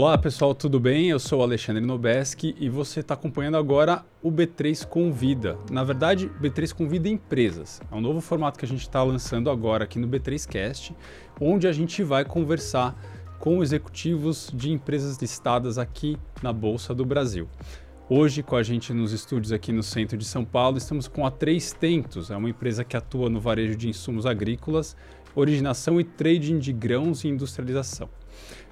Olá pessoal, tudo bem? Eu sou Alexandre Nobeski e você está acompanhando agora o B3 Convida. Na verdade, B3 Convida Empresas. É um novo formato que a gente está lançando agora aqui no B3Cast, onde a gente vai conversar com executivos de empresas listadas aqui na Bolsa do Brasil. Hoje, com a gente nos estúdios aqui no centro de São Paulo, estamos com a Três Tentos, é uma empresa que atua no varejo de insumos agrícolas, originação e trading de grãos e industrialização.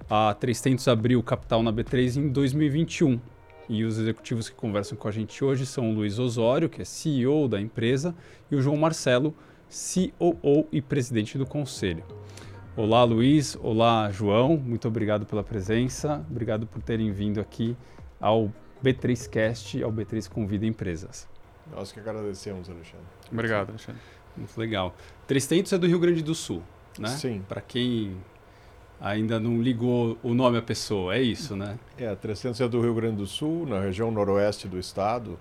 A 300 abriu capital na B3 em 2021 e os executivos que conversam com a gente hoje são o Luiz Osório, que é CEO da empresa, e o João Marcelo, COO e presidente do conselho. Olá, Luiz. Olá, João. Muito obrigado pela presença. Obrigado por terem vindo aqui ao B3Cast, ao B3 Convida Empresas. Nós que agradecemos, Alexandre. Obrigado, Alexandre. Muito legal. 300 é do Rio Grande do Sul, né? Sim. Para quem ainda não ligou o nome à pessoa, é isso, né? É, 300 é do Rio Grande do Sul, na região noroeste do estado.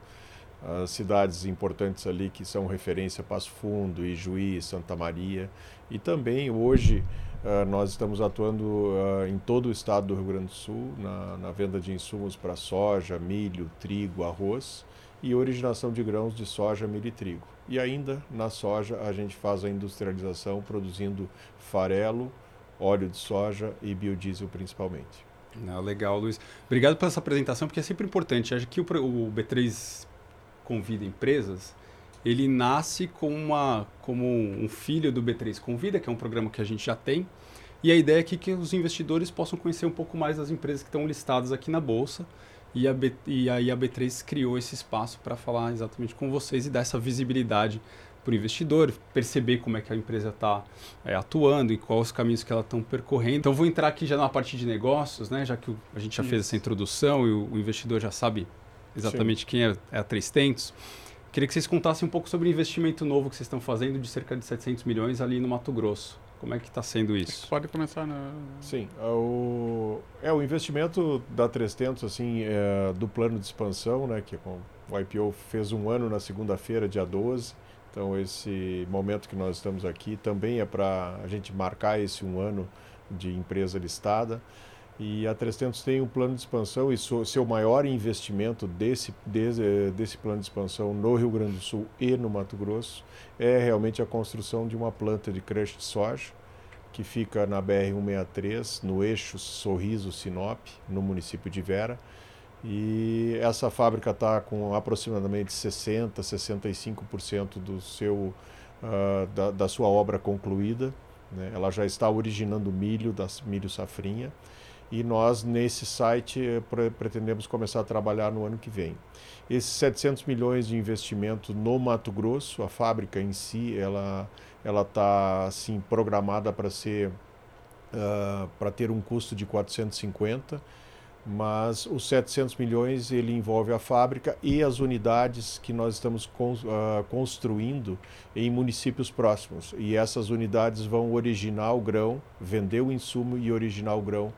As cidades importantes ali que são referência Passo Fundo, Ijuí, Santa Maria. E também hoje uh, nós estamos atuando uh, em todo o estado do Rio Grande do Sul na, na venda de insumos para soja, milho, trigo, arroz e originação de grãos de soja, milho e trigo. E ainda na soja a gente faz a industrialização produzindo farelo, óleo de soja e biodiesel principalmente. Ah, legal, Luiz. Obrigado por essa apresentação, porque é sempre importante. Acho que o, o B3 Convida Empresas, ele nasce como, uma, como um filho do B3 Convida, que é um programa que a gente já tem, e a ideia é que, que os investidores possam conhecer um pouco mais das empresas que estão listadas aqui na Bolsa, e, a B, e aí a B3 criou esse espaço para falar exatamente com vocês e dar essa visibilidade para o investidor, perceber como é que a empresa está é, atuando e quais os caminhos que ela estão percorrendo. Então, vou entrar aqui já na parte de negócios, né, já que a gente já Isso. fez essa introdução e o, o, investidor já sabe exatamente Sim. quem é, é a Três Tentos. Queria que vocês contassem um pouco sobre o investimento novo que vocês estão fazendo de cerca de 700 milhões ali no Mato Grosso. Como é que está sendo isso? Pode começar na... Sim, é o, é, o investimento da 300, assim, é, do plano de expansão, né, que o IPO fez um ano na segunda-feira, dia 12, então, esse momento que nós estamos aqui também é para a gente marcar esse um ano de empresa listada. E a 300 tem um plano de expansão e seu maior investimento desse, desse, desse plano de expansão no Rio Grande do Sul e no Mato Grosso é realmente a construção de uma planta de crush de soja que fica na BR-163, no eixo Sorriso-Sinop, no município de Vera e essa fábrica está com aproximadamente 60%, 65% do seu, uh, da, da, sua obra concluída. Né? Ela já está originando milho, das, milho safrinha. E nós, nesse site, pre pretendemos começar a trabalhar no ano que vem. Esses 700 milhões de investimento no Mato Grosso, a fábrica em si, ela ela está assim programada para ser uh, para ter um custo de 450 mas os 700 milhões ele envolve a fábrica e as unidades que nós estamos uh, construindo em municípios próximos. E essas unidades vão originar o grão, vender o insumo e originar o grão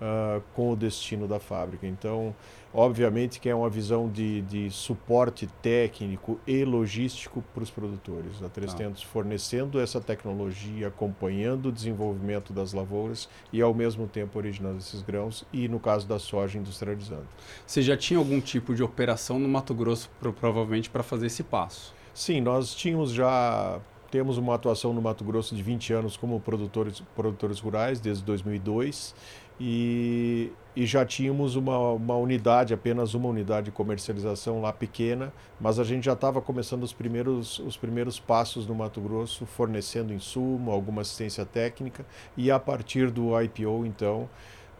uh, com o destino da fábrica. Então, obviamente que é uma visão de, de suporte técnico e logístico para os produtores. A 300 ah. fornecendo essa tecnologia, acompanhando o desenvolvimento das lavouras e ao mesmo tempo originando esses grãos e no caso da soja industrializando. Você já tinha algum tipo de operação no Mato Grosso provavelmente para fazer esse passo? Sim, nós tínhamos já temos uma atuação no Mato Grosso de 20 anos como produtores, produtores rurais, desde 2002 e, e já tínhamos uma, uma unidade, apenas uma unidade de comercialização lá pequena, mas a gente já estava começando os primeiros, os primeiros passos no Mato Grosso, fornecendo insumo, alguma assistência técnica, e a partir do IPO, então,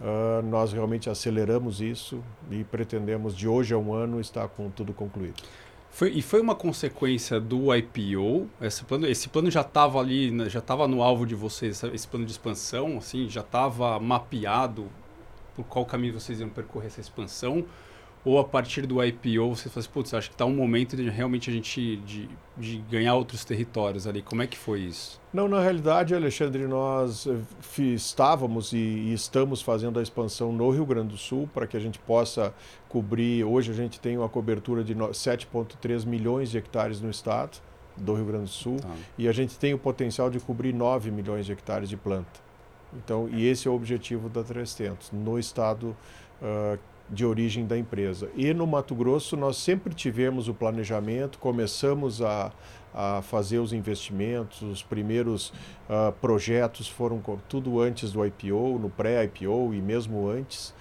uh, nós realmente aceleramos isso e pretendemos, de hoje a um ano, estar com tudo concluído. Foi, e foi uma consequência do IPO? Esse plano, esse plano já estava ali, né, já estava no alvo de vocês, esse plano de expansão, assim, já estava mapeado por qual caminho vocês iam percorrer essa expansão? Ou a partir do IPO você fala assim, putz, acho que está um momento de realmente a gente de, de ganhar outros territórios ali. Como é que foi isso? Não, na realidade, Alexandre, nós eh, estávamos e, e estamos fazendo a expansão no Rio Grande do Sul para que a gente possa cobrir. Hoje a gente tem uma cobertura de 7,3 milhões de hectares no estado do Rio Grande do Sul tá. e a gente tem o potencial de cobrir 9 milhões de hectares de planta. Então, e esse é o objetivo da 300, no estado uh, de origem da empresa. E no Mato Grosso nós sempre tivemos o planejamento, começamos a, a fazer os investimentos, os primeiros uh, projetos foram tudo antes do IPO, no pré-IPO e mesmo antes.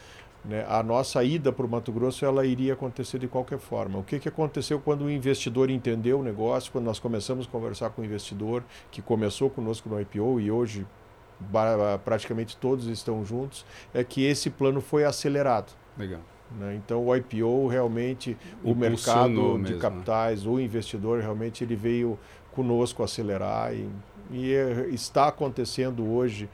Né? A nossa ida para o Mato Grosso ela iria acontecer de qualquer forma. O que, que aconteceu quando o investidor entendeu o negócio, quando nós começamos a conversar com o investidor, que começou conosco no IPO e hoje praticamente todos estão juntos, é que esse plano foi acelerado. Legal. Né? Então o IPO realmente, o mercado de mesmo, capitais, né? o investidor realmente ele veio conosco acelerar e, e é, está acontecendo hoje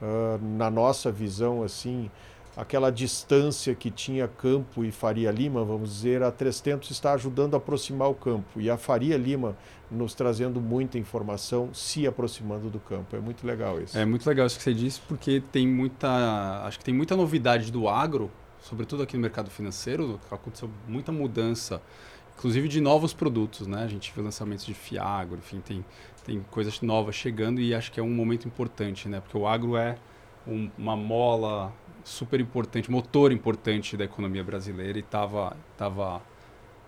uh, na nossa visão assim aquela distância que tinha Campo e Faria Lima, vamos dizer, a 300 está ajudando a aproximar o campo e a Faria Lima nos trazendo muita informação, se aproximando do campo. É muito legal isso. É muito legal isso que você disse, porque tem muita, acho que tem muita novidade do agro, sobretudo aqui no mercado financeiro, aconteceu muita mudança, inclusive de novos produtos, né? A gente vê lançamentos de Fiagro, enfim, tem tem coisas novas chegando e acho que é um momento importante, né? Porque o agro é um, uma mola super importante, motor importante da economia brasileira e estava tava,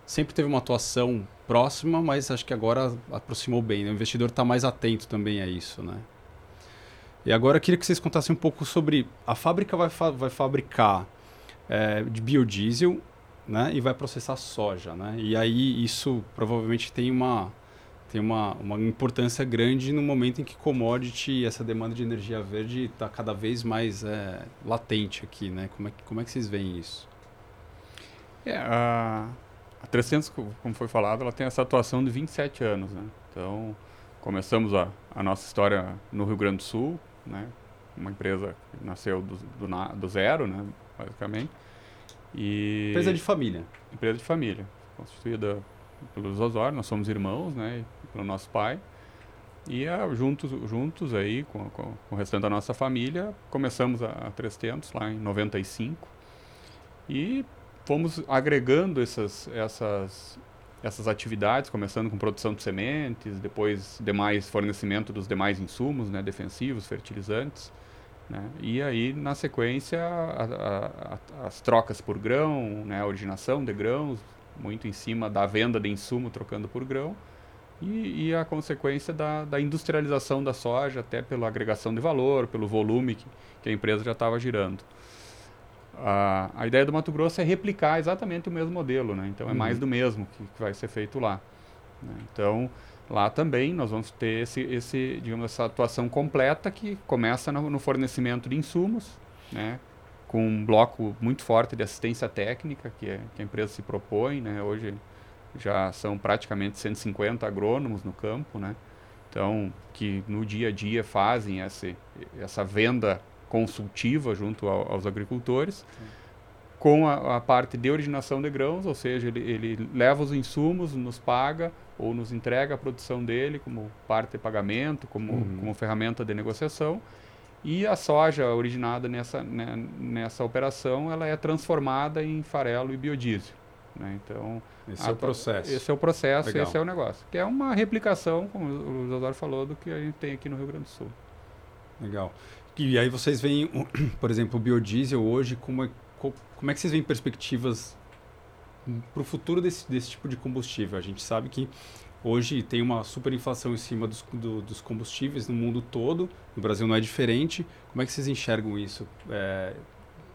sempre teve uma atuação próxima, mas acho que agora aproximou bem. Né? O investidor está mais atento também a isso, né? E agora eu queria que vocês contassem um pouco sobre a fábrica vai, fa vai fabricar é, de biodiesel, né? E vai processar soja, né? E aí isso provavelmente tem uma tem uma, uma importância grande no momento em que commodity, essa demanda de energia verde está cada vez mais é, latente aqui, né? Como é, que, como é que vocês veem isso? É, a, a 300, como foi falado, ela tem essa atuação de 27 anos, né? Então, começamos a, a nossa história no Rio Grande do Sul, né? Uma empresa que nasceu do, do, do zero, né? Basicamente. E empresa de família. Empresa de família, constituída pelos Osório, nós somos irmãos, né? pelo nosso pai. E uh, juntos, juntos aí, com, com, com, o restante da nossa família, começamos a, a 300 lá em 95. E fomos agregando essas, essas, essas atividades, começando com produção de sementes, depois demais fornecimento dos demais insumos, né, defensivos, fertilizantes. Né? E aí, na sequência, a, a, as trocas por grão, né, a originação de grãos, muito em cima da venda de insumo trocando por grão e, e a consequência da, da, industrialização da soja, até pela agregação de valor, pelo volume que, que a empresa já estava girando. A, a ideia do Mato Grosso é replicar exatamente o mesmo modelo, né? então é uhum. mais do mesmo que, que, vai ser feito lá. Né? Então, lá também nós vamos ter esse, esse, digamos, essa atuação completa que começa no, no fornecimento de insumos, né? com um bloco muito forte de assistência técnica que, é, que a empresa se propõe. Né? Hoje já são praticamente 150 agrônomos no campo, né? Então, que no dia a dia fazem essa, essa venda consultiva junto ao, aos agricultores, Sim. Com a, a, parte de originação de grãos, ou seja, ele, ele leva os insumos, nos paga ou nos entrega a produção dele como parte de pagamento, como, uhum. como ferramenta de negociação, e a soja originada nessa, né, nessa operação, ela é transformada em farelo e biodiesel. Né? Então, esse é o processo. Esse é o processo, Legal. esse é o negócio. Que é uma replicação, como o Osório falou, do que a gente tem aqui no Rio Grande do Sul. Legal. E aí vocês veem, por exemplo, o biodiesel hoje, como é, como é que vocês veem perspectivas para o futuro desse, desse tipo de combustível? A gente sabe que hoje tem uma superinflação em cima dos, do, dos combustíveis no mundo todo, no Brasil não é diferente. Como é que vocês enxergam isso é,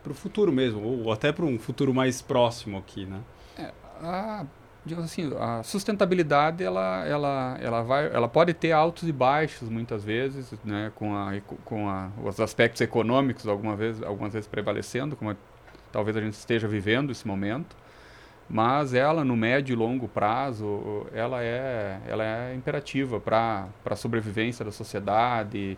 para o futuro mesmo, ou até para um futuro mais próximo aqui, né? É, a, digamos assim, a sustentabilidade ela, ela, ela, vai, ela pode ter altos e baixos muitas vezes, né, com, a, com a, os aspectos econômicos alguma vez, algumas vezes prevalecendo, como talvez a gente esteja vivendo esse momento, mas ela no médio e longo prazo ela é, ela é imperativa para a sobrevivência da sociedade,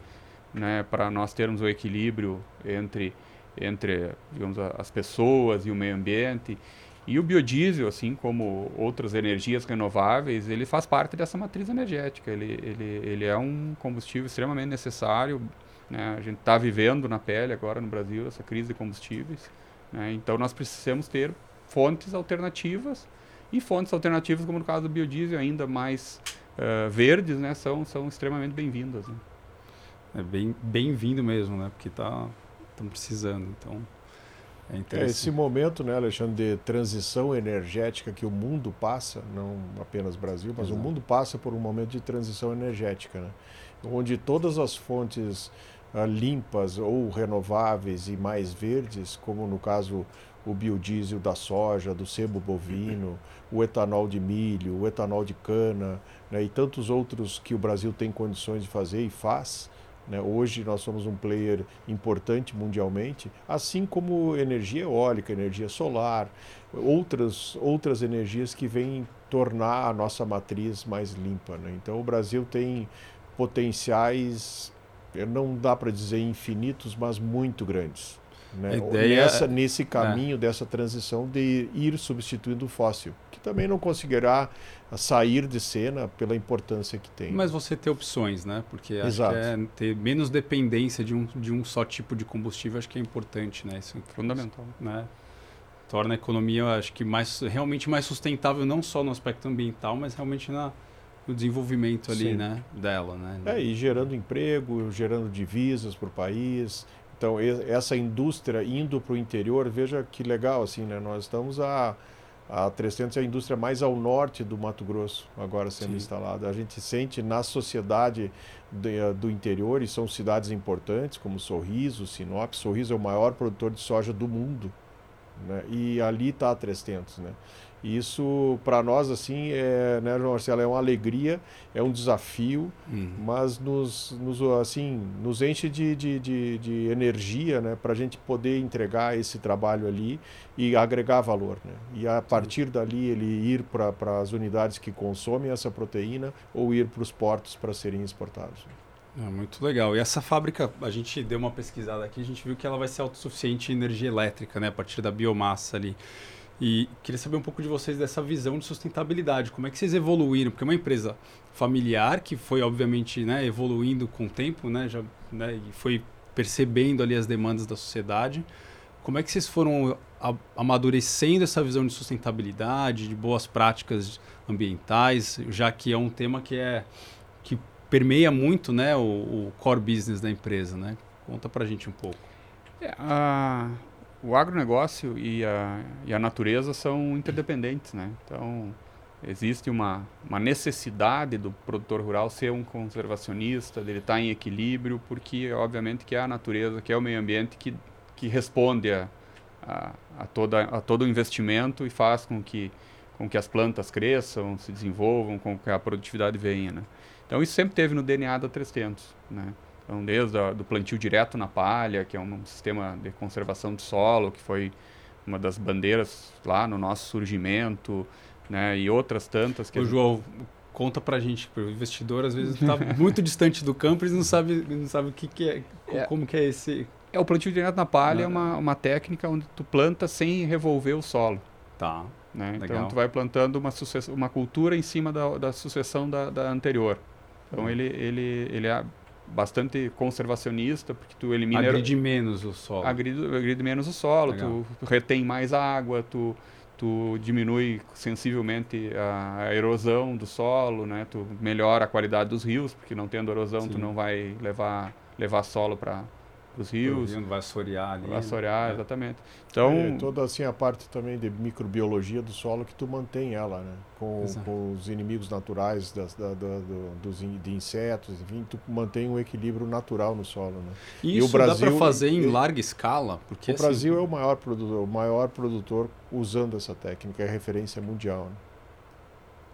né, para nós termos o equilíbrio entre entre digamos as pessoas e o meio ambiente e o biodiesel, assim como outras energias renováveis, ele faz parte dessa matriz energética. Ele, ele, ele é um combustível extremamente necessário. Né? A gente está vivendo na pele agora no Brasil essa crise de combustíveis. Né? Então nós precisamos ter fontes alternativas e fontes alternativas, como no caso do biodiesel, ainda mais uh, verdes, né? são, são extremamente bem-vindas. Né? É bem bem-vindo mesmo, né? Porque tá estamos precisando. Então, é, é esse momento, né, Alexandre, de transição energética que o mundo passa, não apenas o Brasil, mas Exato. o mundo passa por um momento de transição energética, né? onde todas as fontes limpas ou renováveis e mais verdes, como no caso o biodiesel da soja, do sebo bovino, o etanol de milho, o etanol de cana né, e tantos outros que o Brasil tem condições de fazer e faz, né? Hoje nós somos um player importante mundialmente, assim como energia eólica, energia solar, outras, outras energias que vêm tornar a nossa matriz mais limpa. Né? Então o Brasil tem potenciais, não dá para dizer infinitos, mas muito grandes. Né? Ideia... Nessa, nesse é. caminho é. dessa transição de ir substituindo o fóssil, que também não conseguirá sair de cena pela importância que tem. Mas você ter opções, né? Porque acho Exato. que é ter menos dependência de um, de um só tipo de combustível, acho que é importante, né? Isso é fundamental, né? Torna a economia, acho que mais realmente mais sustentável não só no aspecto ambiental, mas realmente na no desenvolvimento ali, Sim. né, dela, né? É, e gerando emprego, gerando divisas para o país, então, essa indústria indo para o interior, veja que legal, assim, né? Nós estamos a, a 300 é a indústria mais ao norte do Mato Grosso, agora sendo Sim. instalada. A gente sente na sociedade de, do interior, e são cidades importantes, como Sorriso, Sinop. Sorriso é o maior produtor de soja do mundo, né? E ali está a 300, né? E isso, para nós, assim, é, né, João Marcelo, é uma alegria, é um desafio, uhum. mas nos, nos, assim, nos enche de, de, de, de energia né, para a gente poder entregar esse trabalho ali e agregar valor. Né? E a partir dali ele ir para as unidades que consomem essa proteína ou ir para os portos para serem exportados. É muito legal. E essa fábrica, a gente deu uma pesquisada aqui, a gente viu que ela vai ser autossuficiente em energia elétrica, né, a partir da biomassa ali. E queria saber um pouco de vocês dessa visão de sustentabilidade. Como é que vocês evoluíram? Porque é uma empresa familiar que foi, obviamente, né, evoluindo com o tempo, né, já, né, e foi percebendo ali as demandas da sociedade. Como é que vocês foram amadurecendo essa visão de sustentabilidade, de boas práticas ambientais, já que é um tema que é que permeia muito, né, o, o core business da empresa, né? Conta pra gente um pouco. É, a, o agronegócio e a, e a natureza são interdependentes, né? Então, existe uma, uma necessidade do produtor rural ser um conservacionista, dele estar em equilíbrio, porque, obviamente, que é a natureza, que é o meio ambiente que, que responde a, a, a, toda, a todo o investimento e faz com que, com que as plantas cresçam, se desenvolvam, com que a produtividade venha, né? Então, isso sempre teve no DNA da 300, né? Então, desde o do plantio direto na palha, que é um sistema de conservação do solo, que foi uma das bandeiras lá no nosso surgimento, né? E outras tantas que... Ô, João, conta pra gente, o investidor às vezes está muito distante do campo e não sabe, não sabe o que, que é, é, como que é esse... É, o plantio direto na palha é uma, uma técnica onde tu planta sem revolver o solo. Tá. Né? Então, tu vai plantando uma, uma cultura em cima da, da sucessão da, da anterior. Então, hum. ele, ele, ele é bastante conservacionista, porque tu elimina... Agride menos o solo. Agride, agride menos o solo, tu, tu, retém mais água, tu, tu diminui sensivelmente a, a, erosão do solo, né? Tu melhora a qualidade dos rios, porque não tendo erosão Sim. tu não vai levar, levar solo para os rios. Assorear ali. Vai assorear, né? exatamente. Então, é, toda assim a parte também de microbiologia do solo que tu mantém ela, né? Com, com os inimigos naturais das, da, da, do, dos de insetos, enfim, tu mantém um equilíbrio natural no solo, né? E isso e o Brasil, dá para fazer em larga escala? Porque o assim... Brasil é o maior produtor, o maior produtor usando essa técnica, é referência mundial. Né?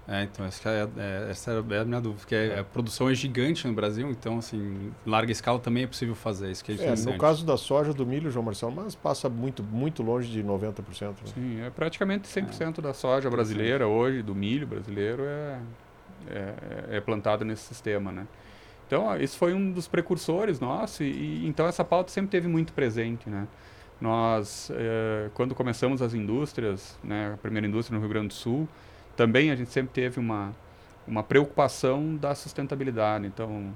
É, então essa é, é, essa é a minha dúvida, porque é, a produção é gigante no Brasil, então assim, larga escala também é possível fazer, isso que é, é No caso da soja, do milho, João Marcelo, mas passa muito, muito longe de 90%. Né? Sim, é praticamente 100% é. da soja brasileira hoje, do milho brasileiro, é, é, é, plantado nesse sistema, né? Então, esse foi um dos precursores nossos, e, e então essa pauta sempre teve muito presente, né? Nós, eh, quando começamos as indústrias, né, a primeira indústria no Rio Grande do Sul, também a gente sempre teve uma, uma preocupação da sustentabilidade. Então,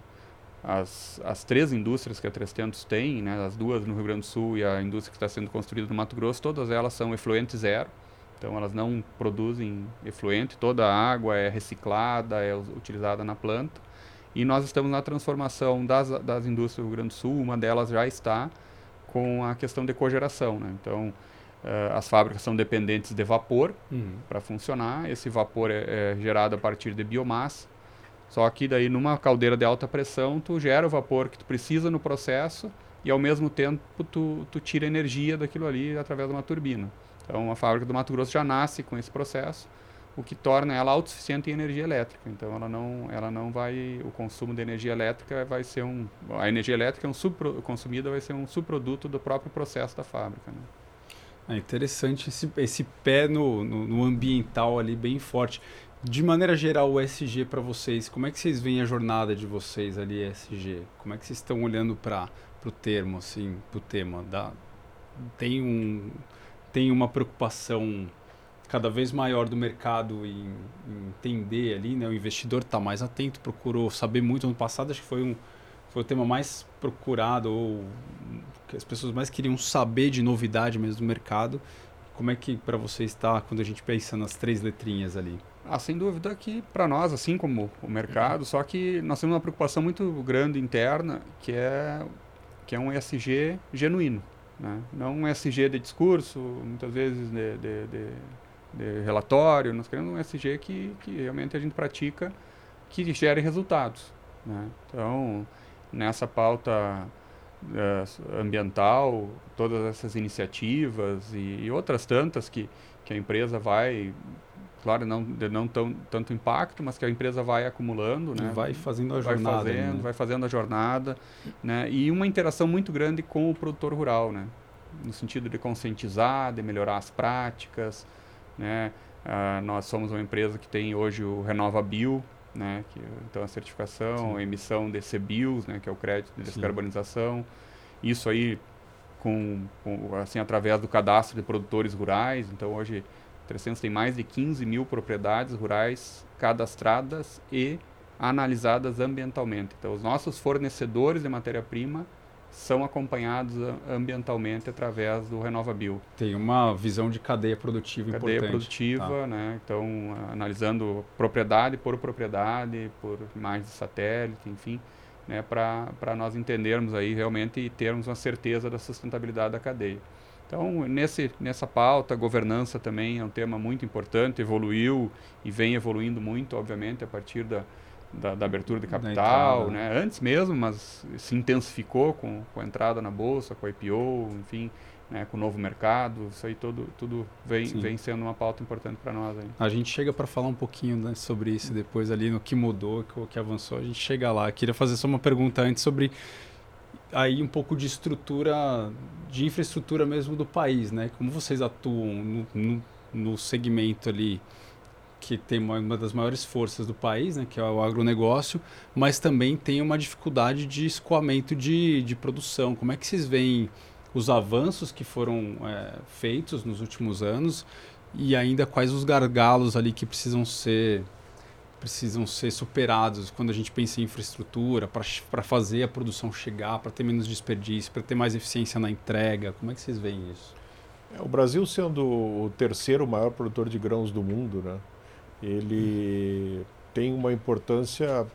as, as três indústrias que a 300 tem, né, as duas no Rio Grande do Sul e a indústria que está sendo construída no Mato Grosso, todas elas são efluente zero. Então, elas não produzem efluente, toda a água é reciclada, é utilizada na planta. E nós estamos na transformação das, das indústrias do Rio Grande do Sul, uma delas já está com a questão de cogeração. Né? Então, uh, as fábricas são dependentes de vapor uhum. para funcionar, esse vapor é, é gerado a partir de biomassa, só que daí numa caldeira de alta pressão tu gera o vapor que tu precisa no processo e ao mesmo tempo tu, tu tira energia daquilo ali através de uma turbina. Então a fábrica do Mato Grosso já nasce com esse processo, o que torna ela autossuficiente em energia elétrica. Então ela não, ela não vai, o consumo de energia elétrica vai ser um, a energia elétrica é um subpro, consumida vai ser um subproduto do próprio processo da fábrica. Né? É interessante esse, esse pé no, no, no ambiental ali bem forte. De maneira geral, o SG para vocês, como é que vocês veem a jornada de vocês ali, SG? Como é que vocês estão olhando para o termo, assim, para o tema? Da, tem, um, tem uma preocupação cada vez maior do mercado em, em entender ali, né? O investidor está mais atento, procurou saber muito. Ano passado acho que foi, um, foi o tema mais procurado, ou que as pessoas mais queriam saber de novidade mesmo do mercado. Como é que para vocês está quando a gente pensa nas três letrinhas ali? Ah, sem dúvida que para nós, assim como o mercado, só que nós temos uma preocupação muito grande interna, que é, que é um ESG genuíno. Né? Não um ESG de discurso, muitas vezes de, de, de, de relatório, nós queremos um ESG que, que realmente a gente pratica, que gere resultados. Né? Então, nessa pauta uh, ambiental, todas essas iniciativas e, e outras tantas que, que a empresa vai claro, não não tão, tanto impacto, mas que a empresa vai acumulando, né? Vai fazendo a jornada. Vai fazendo, né? vai fazendo a jornada, né? E uma interação muito grande com o produtor rural, né? No sentido de conscientizar, de melhorar as práticas, né? Ah, nós somos uma empresa que tem hoje o Renova Bio, né? Que, então a certificação, a emissão de CBIOS, né? Que é o crédito de descarbonização. Sim. Isso aí com, com, assim através do cadastro de produtores rurais. Então hoje 300 tem mais de 15 mil propriedades rurais cadastradas e analisadas ambientalmente. Então, os nossos fornecedores de matéria-prima são acompanhados ambientalmente através do RenovaBio. Tem uma visão de cadeia produtiva cadeia importante. Cadeia produtiva, tá. né? Então, analisando propriedade por propriedade, por imagens de satélite, enfim, né? para nós entendermos aí realmente e termos uma certeza da sustentabilidade da cadeia. Então, nesse, nessa pauta, governança também é um tema muito importante, evoluiu e vem evoluindo muito, obviamente, a partir da, da, da abertura de capital, né? antes mesmo, mas se intensificou com, com a entrada na bolsa, com a IPO, enfim, né? com o novo mercado, isso aí tudo, tudo vem, vem sendo uma pauta importante para nós. Aí. A gente chega para falar um pouquinho né, sobre isso depois ali, no que mudou, o que avançou, a gente chega lá. Queria fazer só uma pergunta antes sobre aí um pouco de estrutura, de infraestrutura mesmo do país, né? Como vocês atuam no, no, no segmento ali que tem uma, uma, das maiores forças do país, né, que é o agronegócio, mas também tem uma dificuldade de escoamento de, de produção. Como é que vocês veem os avanços que foram é, feitos nos últimos anos e ainda quais os gargalos ali que precisam ser precisam ser superados quando a gente pensa em infraestrutura, para fazer a produção chegar, para ter menos desperdício, para ter mais eficiência na entrega? Como é que vocês veem isso? É, o Brasil sendo o terceiro maior produtor de grãos do mundo, né, ele tem uma importância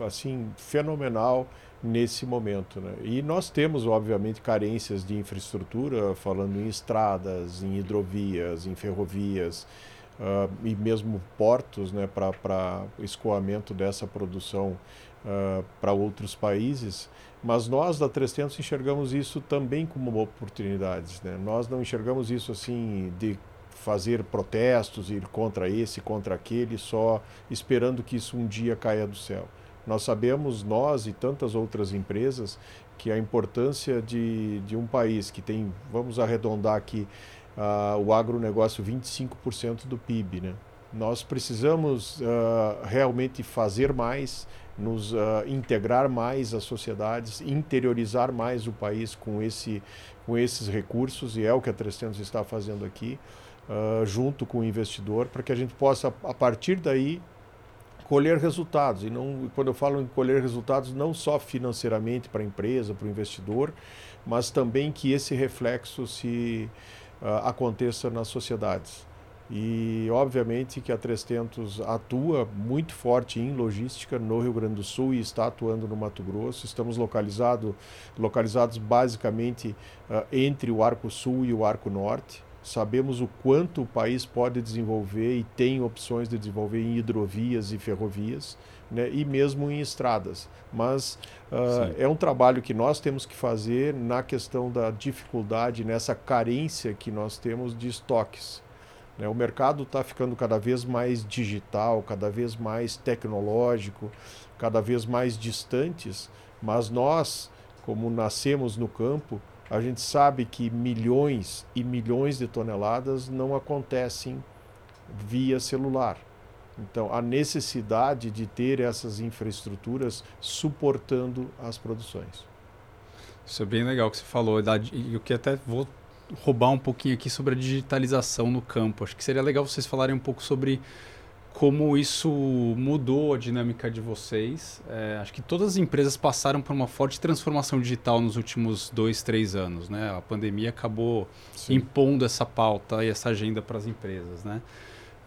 assim fenomenal nesse momento. Né? E nós temos, obviamente, carências de infraestrutura, falando em estradas, em hidrovias, em ferrovias, uh, e mesmo portos né, para escoamento dessa produção uh, para outros países. Mas nós da 300 enxergamos isso também como oportunidades. Né? Nós não enxergamos isso assim de fazer protestos, ir contra esse, contra aquele, só esperando que isso um dia caia do céu. Nós sabemos, nós e tantas outras empresas, que a importância de, de um país que tem, vamos arredondar aqui, uh, o agronegócio 25% do PIB. Né? Nós precisamos uh, realmente fazer mais, nos uh, integrar mais às sociedades, interiorizar mais o país com, esse, com esses recursos, e é o que a 300 está fazendo aqui, uh, junto com o investidor, para que a gente possa, a partir daí, colher resultados. E não, quando eu falo em colher resultados, não só financeiramente para a empresa, para o investidor, mas também que esse reflexo se uh, aconteça nas sociedades. E obviamente que a 300 atua muito forte em logística no Rio Grande do Sul e está atuando no Mato Grosso. Estamos localizado, localizados basicamente uh, entre o Arco Sul e o Arco Norte. Sabemos o quanto o país pode desenvolver e tem opções de desenvolver em hidrovias e ferrovias, né, e mesmo em estradas. Mas uh, é um trabalho que nós temos que fazer na questão da dificuldade, nessa carência que nós temos de estoques. Né? O mercado está ficando cada vez mais digital, cada vez mais tecnológico, cada vez mais distantes, mas nós, como nascemos no campo, a gente sabe que milhões e milhões de toneladas não acontecem via celular. Então, a necessidade de ter essas infraestruturas suportando as produções. Isso é bem legal que você falou. E o que até vou roubar um pouquinho aqui sobre a digitalização no campo. Acho que seria legal vocês falarem um pouco sobre como isso mudou a dinâmica de vocês. É, acho que todas as empresas passaram por uma forte transformação digital nos últimos dois, três anos. Né? A pandemia acabou Sim. impondo essa pauta e essa agenda para as empresas. Né?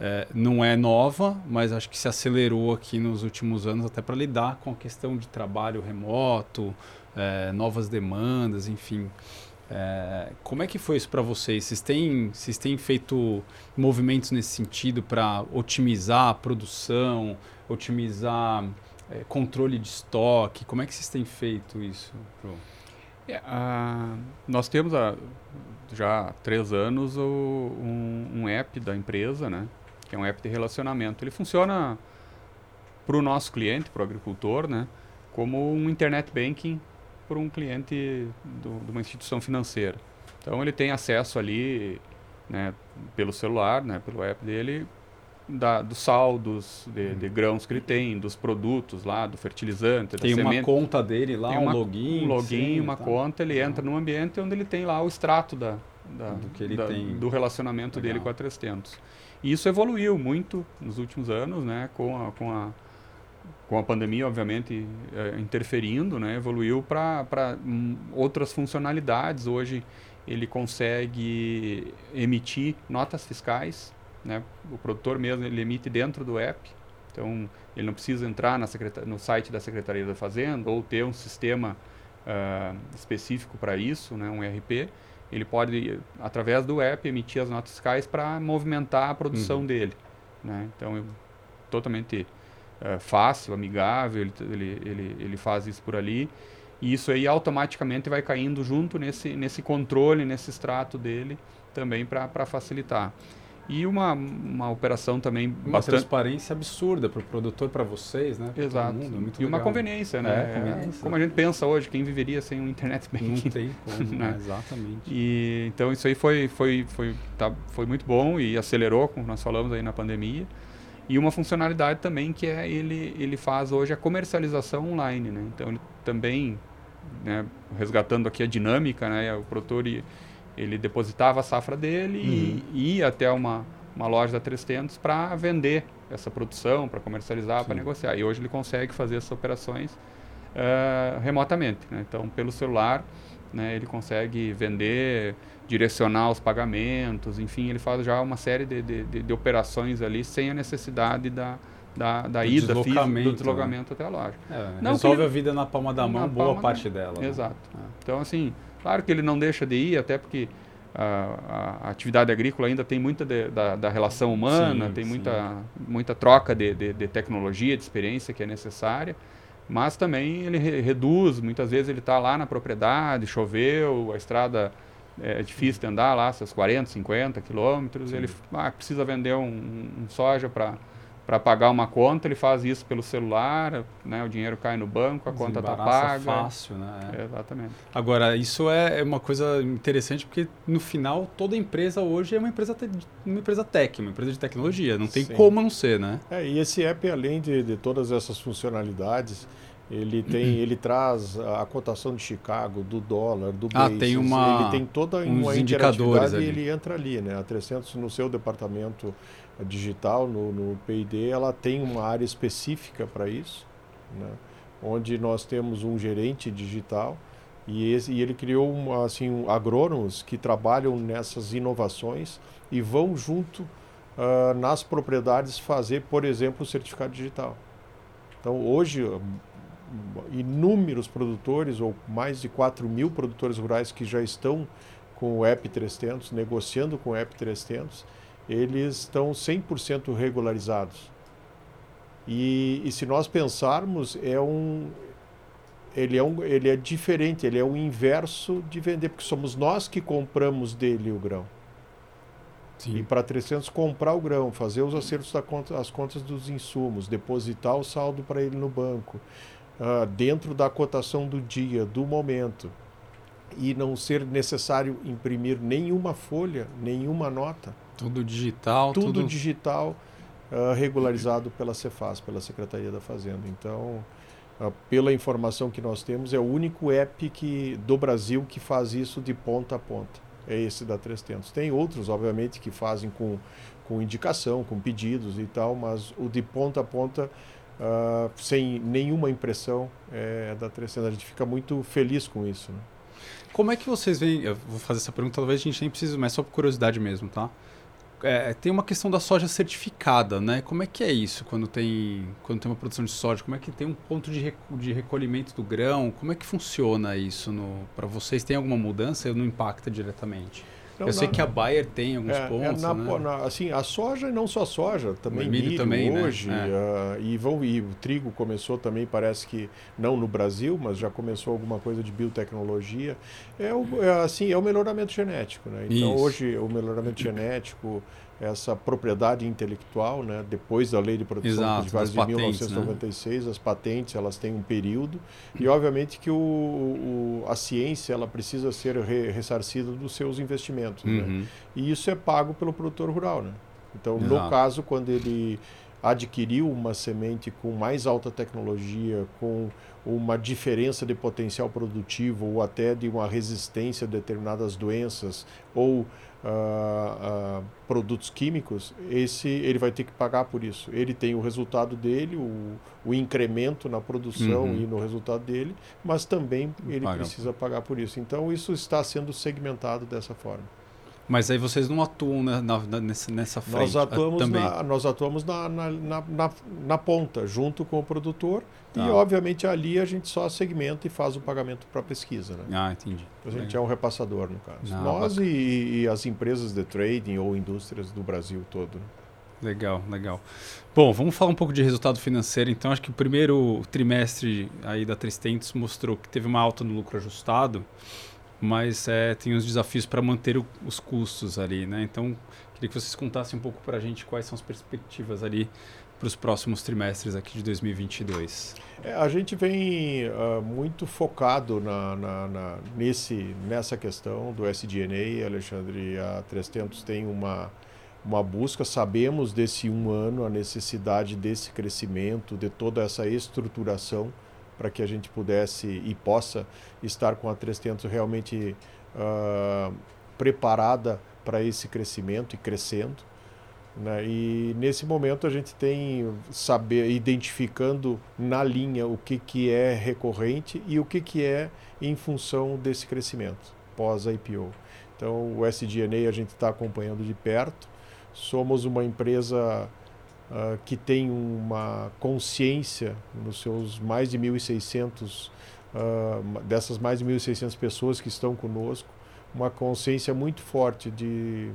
É, não é nova, mas acho que se acelerou aqui nos últimos anos até para lidar com a questão de trabalho remoto, é, novas demandas, enfim. É, como é que foi isso para vocês? Vocês têm, vocês têm feito movimentos nesse sentido para otimizar a produção, otimizar é, controle de estoque? Como é que vocês têm feito isso? É, nós temos há já três anos o, um, um, app da empresa, né? que é um app de relacionamento. Ele funciona para o nosso cliente, para o agricultor, né? como um internet banking por um cliente do, de uma instituição financeira. Então ele tem acesso ali, né, pelo celular, né, pelo app dele, da, dos saldos de, de, grãos que ele tem, dos produtos lá, do fertilizante, tem da uma conta dele lá, tem um login, um login, sim, uma tá. conta, ele entra num ambiente onde ele tem lá o extrato da, da do, que ele da, tem. do relacionamento Legal. dele com a 300. E isso evoluiu muito nos últimos anos, né, com a, com a com a pandemia, obviamente, é, interferindo, né, evoluiu para outras funcionalidades. Hoje ele consegue emitir notas fiscais, né, o produtor mesmo ele emite dentro do app, então ele não precisa entrar na no site da Secretaria da Fazenda ou ter um sistema uh, específico para isso, né, um ERP. Ele pode, através do app, emitir as notas fiscais para movimentar a produção uhum. dele. Né? Então, totalmente é, fácil, amigável, ele, ele, ele, ele faz isso por ali. E isso aí automaticamente vai caindo junto nesse, nesse controle, nesse extrato dele também para facilitar. E uma, uma operação também uma bastante... transparência absurda para o produtor, para vocês, né? Exato. Mundo, é e legal. uma conveniência, né? É, conveniência. Como a gente pensa hoje, quem viveria sem um internet banking? Não tem como, né? exatamente. E, então isso aí foi, foi, foi, tá, foi muito bom e acelerou, como nós falamos aí na pandemia. E uma funcionalidade também que é ele, ele faz hoje a comercialização online, né? Então ele também, né, resgatando aqui a dinâmica, né, o produtor ele depositava a safra dele uhum. e ia até uma, uma loja da 300 para vender essa produção, para comercializar, para negociar. E hoje ele consegue fazer essas operações uh, remotamente. Né? Então, pelo celular, né, ele consegue vender, direcionar os pagamentos, enfim, ele faz já uma série de, de, de, de operações ali sem a necessidade da, da, da ida física, do deslocamento né? até a loja. É, não resolve ele, a vida na palma da mão, boa parte da... dela. Né? Exato. Né? Então, assim, claro que ele não deixa de ir, até porque a, a atividade agrícola ainda tem muita de, da, da, relação humana, sim, tem muita, muita troca de, de, de, tecnologia, de experiência que é necessária, mas também ele re, reduz, muitas vezes ele está lá na propriedade, choveu, a estrada é difícil de andar lá, seus 40, 50 quilômetros, ele ah, precisa vender um, um soja para para pagar uma conta, ele faz isso pelo celular, né, o dinheiro cai no banco, a conta está paga. fácil, né? É, exatamente. Agora, isso é, é uma coisa interessante porque, no final, toda empresa hoje é uma empresa, te, uma empresa tech, uma empresa de tecnologia. Não tem Sim. como não ser, né? É, e esse app, além de, de todas essas funcionalidades, ele tem, ele traz a cotação de Chicago, do dólar, do ah, basis. tem uma ele tem toda uma indicadores e ele entra ali, né? A 300 no seu departamento digital, no, no P&D, ela tem uma área específica para isso, né? Onde nós temos um gerente digital e, esse, e ele criou uma, assim um, agrônomos que trabalham nessas inovações e vão junto uh, nas propriedades fazer, por exemplo, o certificado digital. Então, hoje, inúmeros produtores, ou mais de 4 mil produtores rurais que já estão com o EP 300, negociando com o EP 300, eles estão 100% regularizados. E, e, se nós pensarmos, é um, ele, é um, ele é diferente, ele é o inverso de vender, porque somos nós que compramos dele o grão. Sim. E para 300 comprar o grão, fazer os acertos da conta, as contas dos insumos, depositar o saldo para ele no banco, uh, dentro da cotação do dia, do momento, e não ser necessário imprimir nenhuma folha, nenhuma nota. Tudo digital. Tudo, tudo... digital, uh, regularizado pela Cefaz, pela Secretaria da Fazenda. Então, uh, pela informação que nós temos, é o único app que, do Brasil que faz isso de ponta a ponta. É esse da 300. Tem outros, obviamente, que fazem com, com indicação, com pedidos e tal, mas o de ponta a ponta uh, sem nenhuma impressão é, da 300. A gente fica muito feliz com isso. Né? Como é que vocês veem? Eu vou fazer essa pergunta, talvez a gente nem precise, mas só por curiosidade mesmo, tá? É, tem uma questão da soja certificada, né? Como é que é isso quando tem, quando tem uma produção de soja? Como é que tem um ponto de, de recolhimento do grão? Como é que funciona isso para vocês? Tem alguma mudança ou não impacta diretamente? Não, eu sei que a Bayer tem alguns é, é pontos. É na, né? na, assim, a soja e não só soja, também milho, milho também, né? hoje. Né? Uh, e, vão, e o trigo começou também, parece que não no Brasil, mas já começou alguma coisa de biotecnologia. É, o, é, assim, é o melhoramento genético. Né? Então, Isso. hoje, o melhoramento genético essa propriedade intelectual, né? depois da lei de produção Exato, de, de 1996, né? as patentes elas têm um período e obviamente que o, o a ciência ela precisa ser re, ressarcida dos seus investimentos, né? uhum. né? e isso é pago pelo produtor rural, né? Então, Exato. no caso quando ele adquiriu uma semente com mais alta tecnologia, com uma diferença de potencial produtivo ou até de uma resistência a determinadas doenças ou uh, uh, produtos químicos, esse ele vai ter que pagar por isso. Ele tem o resultado dele, o, o incremento na produção uhum. e no resultado dele, mas também ele Paga. precisa pagar por isso. Então isso está sendo segmentado dessa forma. Mas aí vocês não atuam na, na, nessa, nessa frente nós atuamos também? Na, nós atuamos na, na, na, ponta, junto com o produtor. Tá. E, obviamente, ali a gente só segmenta e faz o pagamento para a pesquisa. Né? Ah, entendi. A gente Legal. é um repassador, no caso. Nós e, e, as empresas de trading ou indústrias do Brasil todo. Né? Legal, legal. Bom, vamos falar um pouco de resultado financeiro. Então, acho que o primeiro trimestre aí da Tristentos mostrou que teve uma alta no lucro ajustado mas é, tem os desafios para manter o, os custos ali, né? Então, queria que vocês contassem um pouco para a gente quais são as perspectivas ali para os próximos trimestres aqui de 2022. É, a gente vem uh, muito focado na, na, na, nesse, nessa questão do SDNA, Alexandre. A 300 tem uma, uma busca, sabemos desse um ano, a necessidade desse crescimento, de toda essa estruturação para que a gente pudesse e possa estar com a 300 realmente uh, preparada para esse crescimento e crescendo. Né? E nesse momento a gente tem saber identificando na linha o que, que é recorrente e o que, que é em função desse crescimento pós IPO. Então o SDNA a gente está acompanhando de perto. Somos uma empresa uh, que tem uma consciência nos seus mais de 1.600, uh, dessas mais de 1.600 pessoas que estão conosco, uma consciência muito forte de,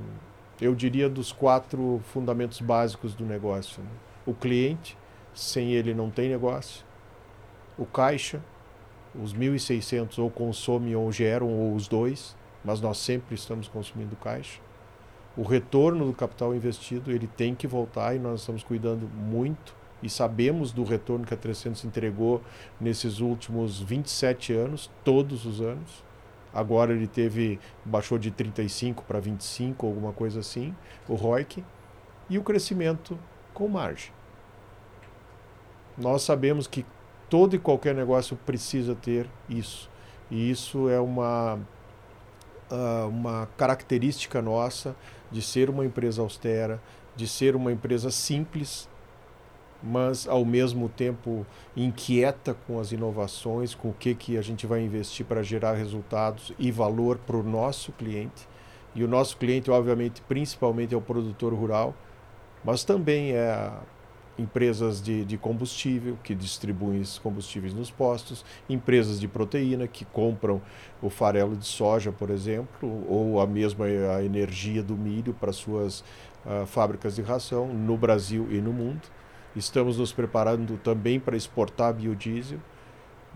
eu diria, dos quatro fundamentos básicos do negócio. Né? O cliente, sem ele não tem negócio. O caixa, os 1.600 ou consomem ou geram, ou os dois, mas nós sempre estamos consumindo caixa o retorno do capital investido ele tem que voltar e nós estamos cuidando muito e sabemos do retorno que a 300 entregou nesses últimos 27 anos, todos os anos. Agora ele teve baixou de 35 para 25, alguma coisa assim, o ROIC, e o crescimento com margem. Nós sabemos que todo e qualquer negócio precisa ter isso. E isso é uma, uh, uma característica nossa de ser uma empresa austera, de ser uma empresa simples, mas ao mesmo tempo inquieta com as inovações, com o que, que a gente vai investir para gerar resultados e valor para o nosso cliente. E o nosso cliente, obviamente, principalmente é o produtor rural, mas também é empresas de, de combustível que distribuem esses combustíveis nos postos, empresas de proteína que compram o farelo de soja, por exemplo, ou a mesma a energia do milho para suas uh, fábricas de ração no Brasil e no mundo. Estamos nos preparando também para exportar biodiesel.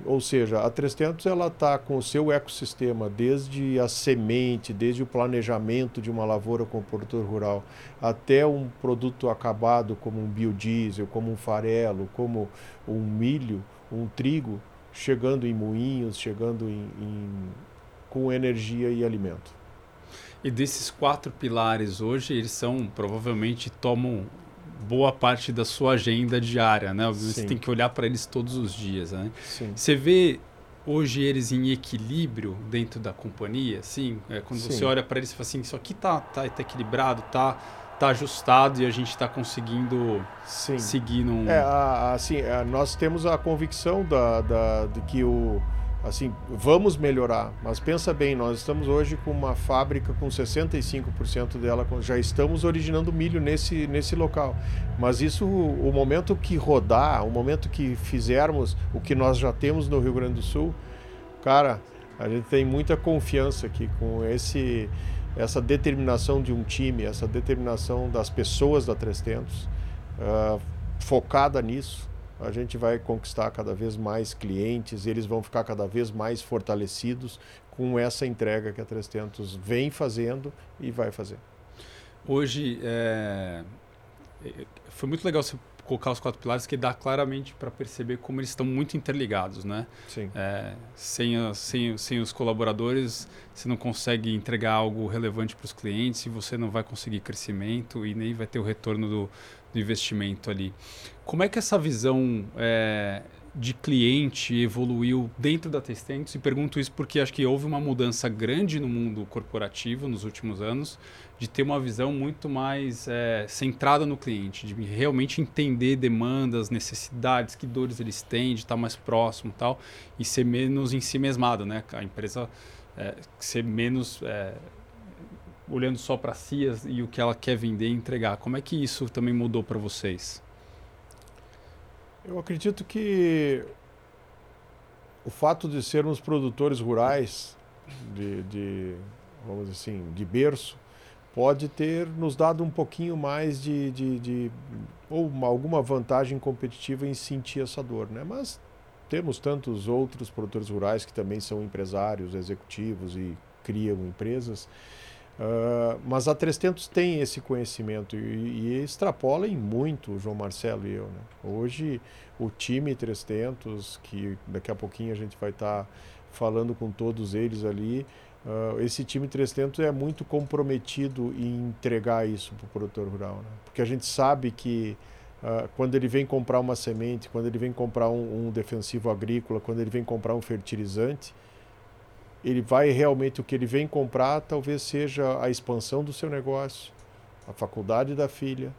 Ou seja, a 300 ela está com o seu ecossistema, desde a semente, desde o planejamento de uma lavoura com o produtor rural, até um produto acabado como um biodiesel, como um farelo, como um milho, um trigo, chegando em moinhos, chegando em, em com energia e alimento. E desses quatro pilares hoje, eles são provavelmente tomam boa parte da sua agenda diária, né? Você Sim. tem que olhar para eles todos os dias, né? Sim. Você vê hoje eles em equilíbrio dentro da companhia, assim, é, quando Sim. você olha para eles e fala assim, isso aqui tá, tá, tá equilibrado, tá tá ajustado e a gente está conseguindo Sim. seguir num... É, assim, é, nós temos a convicção da, da, de que o, assim, vamos melhorar, mas pensa bem, nós estamos hoje com uma fábrica com 65% dela, já estamos originando milho nesse, nesse local. Mas isso, o momento que rodar, o momento que fizermos o que nós já temos no Rio Grande do Sul, cara, a gente tem muita confiança aqui com esse essa determinação de um time, essa determinação das pessoas da 300, uh, ah, focada nisso a gente vai conquistar cada vez mais clientes, eles vão ficar cada vez mais fortalecidos com essa entrega que a 300 vem fazendo e vai fazer. Hoje, é... foi muito legal você colocar os quatro pilares que dá claramente para perceber como eles estão muito interligados, né? Sim. É, sem, a, sem, sem os colaboradores, você não consegue entregar algo relevante para os clientes e você não vai conseguir crescimento e nem vai ter o retorno do, do investimento ali. Como é que essa visão é, de cliente evoluiu dentro da Testentos? E pergunto isso porque acho que houve uma mudança grande no mundo corporativo nos últimos anos, de ter uma visão muito mais é, centrada no cliente, de realmente entender demandas, necessidades, que dores eles têm, de estar mais próximo e tal, e ser menos em si mesmado, né? A empresa é, ser menos é, olhando só para si e o que ela quer vender e entregar. Como é que isso também mudou para vocês? Eu acredito que o fato de sermos produtores rurais, de, de vamos assim, de berço, pode ter nos dado um pouquinho mais de, de, de ou uma, alguma vantagem competitiva em sentir essa dor, né? Mas temos tantos outros produtores rurais que também são empresários, executivos e criam empresas Uh, mas a 300 tem esse conhecimento e, e, extrapola em muito o João Marcelo e eu. Né? Hoje, o time 300, que daqui a pouquinho a gente vai estar tá falando com todos eles ali, uh, esse time 300 é muito comprometido em entregar isso para o produtor rural. Né? Porque a gente sabe que uh, quando ele vem comprar uma semente, quando ele vem comprar um, um defensivo agrícola, quando ele vem comprar um fertilizante, ele vai realmente o que ele vem comprar talvez seja a expansão do seu negócio, a faculdade da filha,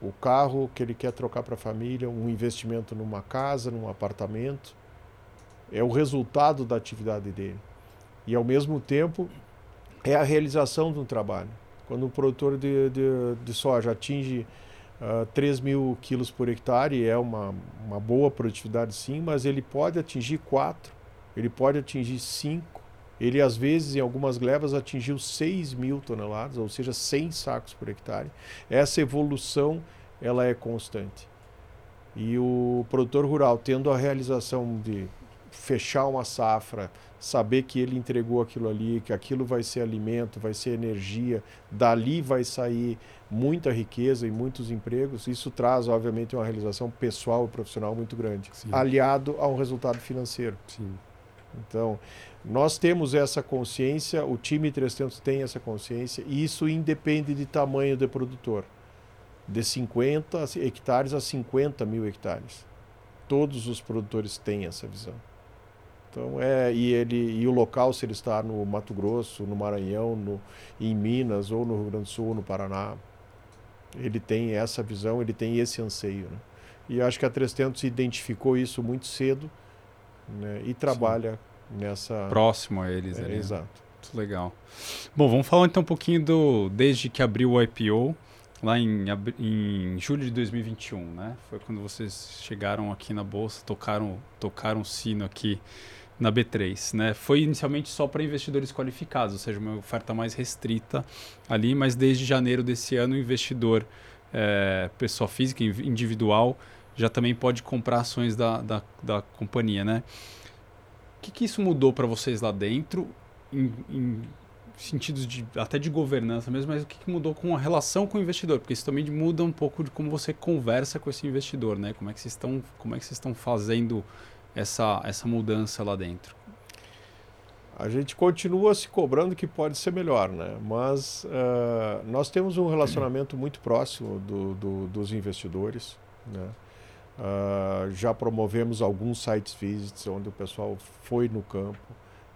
o carro que ele quer trocar para a família, um investimento numa casa, num apartamento. É o resultado da atividade dele. E ao mesmo tempo é a realização de um trabalho. Quando um produtor de, de, de soja atinge uh, ah, 3 mil quilos por hectare, é uma, uma boa produtividade sim, mas ele pode atingir 4 ele pode atingir 5. Ele, às vezes, em algumas glebas, atingiu 6 mil toneladas, ou seja, 100 sacos por hectare. Essa evolução ela é constante. E o produtor rural, tendo a realização de fechar uma safra, saber que ele entregou aquilo ali, que aquilo vai ser alimento, vai ser energia, dali vai sair muita riqueza e muitos empregos, isso traz, obviamente, uma realização pessoal e profissional muito grande, Sim. aliado a um resultado financeiro. Sim. Então, nós temos essa consciência, o time 300 tem essa consciência, e isso independe de tamanho do produtor. De 50 hectares a 50 mil hectares. Todos os produtores têm essa visão. Então, é, e, ele, e o local, se ele está no Mato Grosso, no Maranhão, no, em Minas, ou no Rio Grande do Sul, no Paraná, ele tem essa visão, ele tem esse anseio. Né? E acho que a 300 identificou isso muito cedo né, e trabalha Sim. nessa. Próximo a eles, é, ali. Exato. Muito legal. Bom, vamos falar então um pouquinho do. Desde que abriu o IPO, lá em, em julho de 2021, né? Foi quando vocês chegaram aqui na bolsa, tocaram tocaram sino aqui na B3, né? Foi inicialmente só para investidores qualificados, ou seja, uma oferta mais restrita ali, mas desde janeiro desse ano o investidor é, pessoa física individual já também pode comprar ações da, da, da companhia, né? O que, que isso mudou para vocês lá dentro, em, em sentidos de até de governança mesmo, mas o que, que, mudou com a relação com o investidor? Porque isso também muda um pouco de como você conversa com esse investidor, né? Como é que vocês estão, como é que vocês estão fazendo essa, essa mudança lá dentro? A gente continua se cobrando que pode ser melhor, né? Mas uh, nós temos um relacionamento muito próximo do, do, dos investidores, né? Uh, já promovemos alguns sites visits onde o pessoal foi no campo,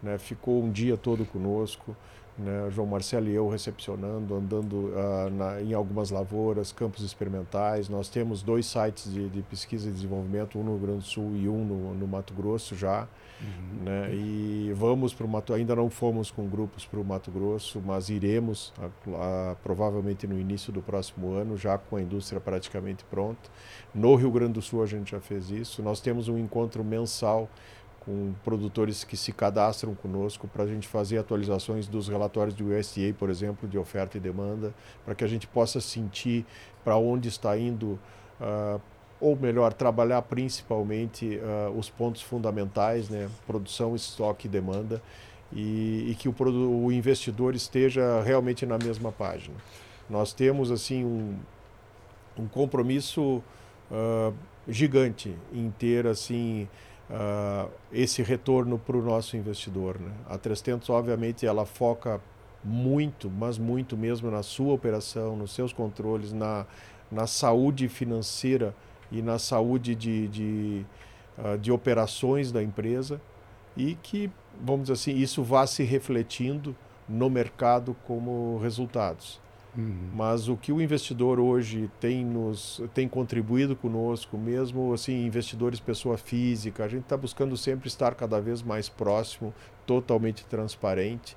né? ficou um dia todo conosco, né, João Marcelo e eu recepcionando, andando uh, na, em algumas lavouras, campos experimentais. Nós temos dois sites de, de, pesquisa e desenvolvimento, um no Rio Grande do Sul e um no, no Mato Grosso já. Uhum. Né, e vamos para o Mato, ainda não fomos com grupos para o Mato Grosso, mas iremos a, a, provavelmente no início do próximo ano, já com a indústria praticamente pronta. No Rio Grande do Sul a gente já fez isso. Nós temos um encontro mensal com produtores que se cadastram conosco para a gente fazer atualizações dos relatórios do USDA, por exemplo, de oferta e demanda, para que a gente possa sentir para onde está indo, uh, ou melhor, trabalhar principalmente uh, os pontos fundamentais, né, produção, estoque e demanda, e, e que o, o, investidor esteja realmente na mesma página. Nós temos assim um, um compromisso uh, gigante em ter assim uh, esse retorno para o nosso investidor. Né? A 300, obviamente, ela foca muito, mas muito mesmo na sua operação, nos seus controles, na, na saúde financeira e na saúde de, de, uh, de operações da empresa e que, vamos dizer assim, isso vá se refletindo no mercado como resultados. Uhum. Mas o que o investidor hoje tem nos tem contribuído conosco, mesmo assim investidores pessoa física, a gente está buscando sempre estar cada vez mais próximo, totalmente transparente,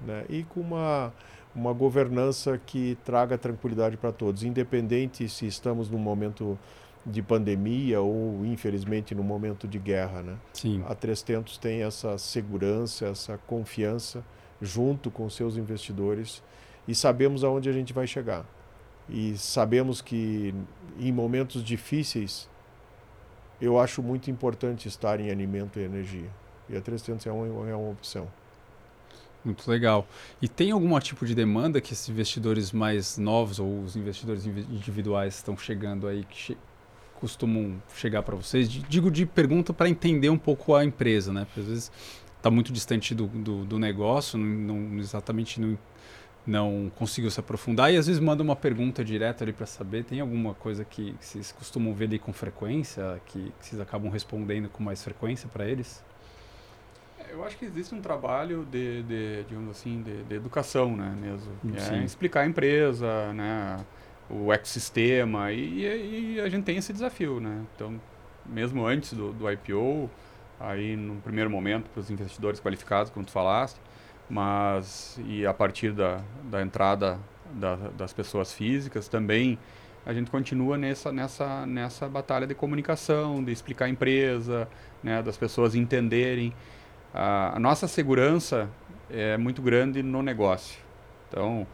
né? E com uma uma governança que traga tranquilidade para todos, independente se estamos num momento de pandemia ou infelizmente no momento de guerra, né? Sim. A 300 tem essa segurança, essa confiança junto com seus investidores e sabemos aonde a gente vai chegar. E sabemos que em momentos difíceis eu acho muito importante estar em alimento e energia. E a 300 é uma, é uma opção. Muito legal. E tem algum tipo de demanda que esses investidores mais novos ou os investidores individuais estão chegando aí que costumam chegar para vocês? Digo de pergunta para entender um pouco a empresa, né? Porque às vezes está muito distante do, do, do negócio, não, não exatamente não não conseguiu se aprofundar e às vezes manda uma pergunta direta ali para saber tem alguma coisa que vocês costumam ver ali com frequência que, que vocês acabam respondendo com mais frequência para eles é, eu acho que existe um trabalho de, de digamos assim de, de, educação né mesmo é explicar a empresa né o ecossistema e, e, a gente tem esse desafio né então mesmo antes do, do IPO aí no primeiro momento para os investidores qualificados como tu falaste mas e a partir da, da entrada da, das pessoas físicas também a gente continua nessa, nessa, nessa batalha de comunicação, de explicar a empresa, né, das pessoas entenderem. A, a nossa segurança é muito grande no negócio. Então,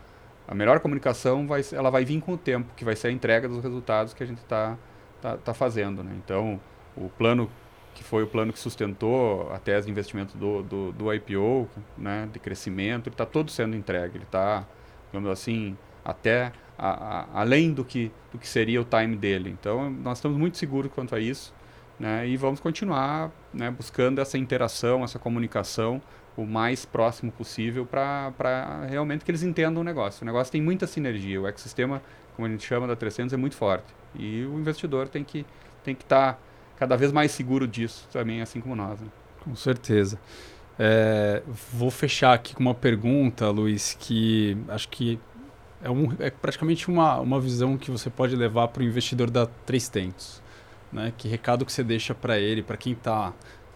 a melhor comunicação vai, ela vai vir com o tempo, que vai ser a entrega dos resultados que a gente está tá, tá fazendo. Né? Então, o plano que foi o plano que sustentou a tese de investimento do, do, do IPO, né, de crescimento, ele está todo sendo entregue. Ele está, digamos assim, até a, a, além do que, do que seria o time dele. Então, nós estamos muito seguros quanto a isso né, e vamos continuar né, buscando essa interação, essa comunicação o mais próximo possível para realmente que eles entendam o negócio. O negócio tem muita sinergia, o ecossistema, como a gente chama da 300, é muito forte. E o investidor tem que tem que estar... Tá cada vez mais seguro disso também, assim como nós. Né? Com certeza. É, vou fechar aqui com uma pergunta, Luiz, que acho que é, um, é praticamente uma, uma visão que você pode levar para o investidor da Três Tentos. Né? Que recado que você deixa para ele, para quem está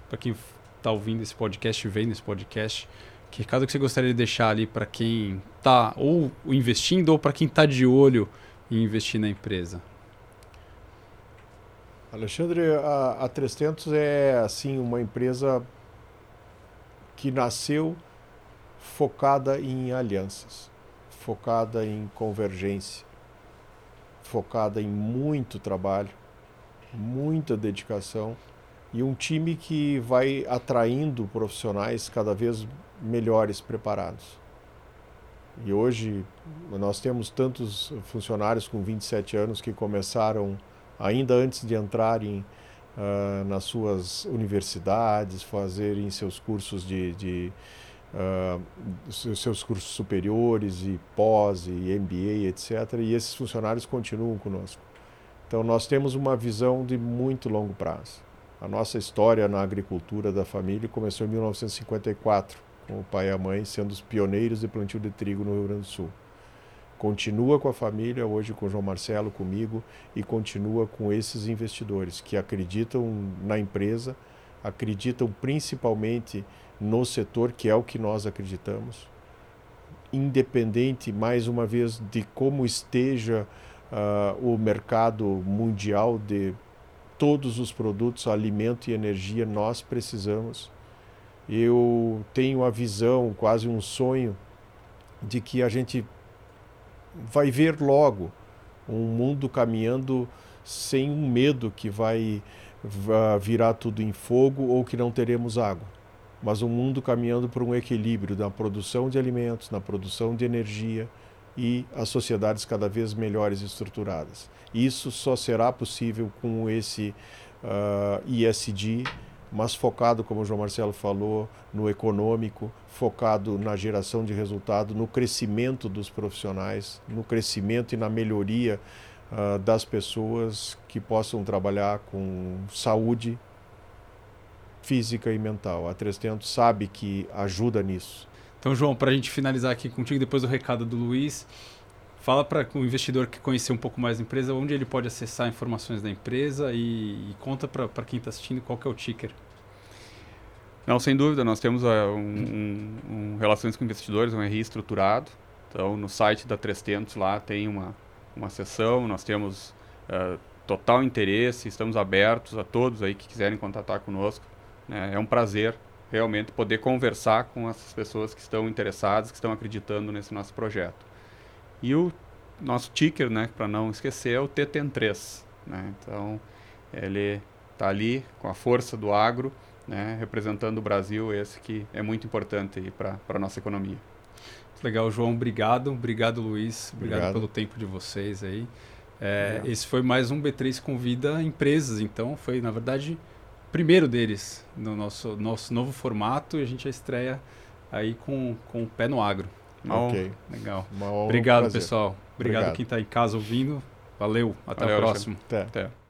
para quem tá ouvindo esse podcast, vendo esse podcast, que recado que você gostaria de deixar ali para quem está ou investindo ou para quem está de olho em investir na empresa? Alexandre, a, a 300 é assim uma empresa que nasceu focada em alianças, focada em convergência, focada em muito trabalho, muita dedicação e um time que vai atraindo profissionais cada vez melhores preparados. E hoje nós temos tantos funcionários com 27 anos que começaram ainda antes de entrarem uh, nas suas universidades, fazerem seus cursos de, de uh, seus cursos superiores e pós e MBA, etc. E esses funcionários continuam conosco. Então nós temos uma visão de muito longo prazo. A nossa história na agricultura da família começou em 1954, com o pai e a mãe sendo os pioneiros de plantio de trigo no Rio Grande do Sul continua com a família, hoje com o João Marcelo, comigo, e continua com esses investidores que acreditam na empresa, acreditam principalmente no setor, que é o que nós acreditamos, independente, mais uma vez, de como esteja uh, o mercado mundial de todos os produtos, alimento e energia, nós precisamos. Eu tenho a visão, quase um sonho, de que a gente vai ver logo um mundo caminhando sem um medo que vai virar tudo em fogo ou que não teremos água, mas um mundo caminhando por um equilíbrio na produção de alimentos, na produção de energia e as sociedades cada vez melhores estruturadas. Isso só será possível com esse uh, ISD mas focado, como o João Marcelo falou, no econômico, focado na geração de resultado, no crescimento dos profissionais, no crescimento e na melhoria uh, das pessoas que possam trabalhar com saúde física e mental. A 300 sabe que ajuda nisso. Então, João, para a gente finalizar aqui contigo, depois do recado do Luiz, fala para o investidor que conhecer um pouco mais da empresa, onde ele pode acessar informações da empresa e, e conta para quem está assistindo qual que é o ticker. Não, sem dúvida, nós temos uh, um, um, um, relações com investidores, um RI estruturado. Então, no site da 300 lá tem uma, uma sessão, nós temos uh, total interesse, estamos abertos a todos aí que quiserem contatar conosco. Né? É um prazer realmente poder conversar com essas pessoas que estão interessadas, que estão acreditando nesse nosso projeto. E o nosso ticker, né, para não esquecer, é o TTN3. Né? Então, ele está ali com a força do agro, né, representando o Brasil, esse que é muito importante para a nossa economia. Legal, João, obrigado. Obrigado, Luiz. Obrigado, obrigado. pelo tempo de vocês aí. É. Esse foi mais um B3 Convida Empresas, então foi, na verdade, primeiro deles no nosso, nosso novo formato e a gente já estreia aí com, com o pé no agro. ok. Legal. Obrigado, pessoal. Obrigado, Obrigado. quem está em casa ouvindo. Valeu. Até Valeu, a próxima. Até. Até.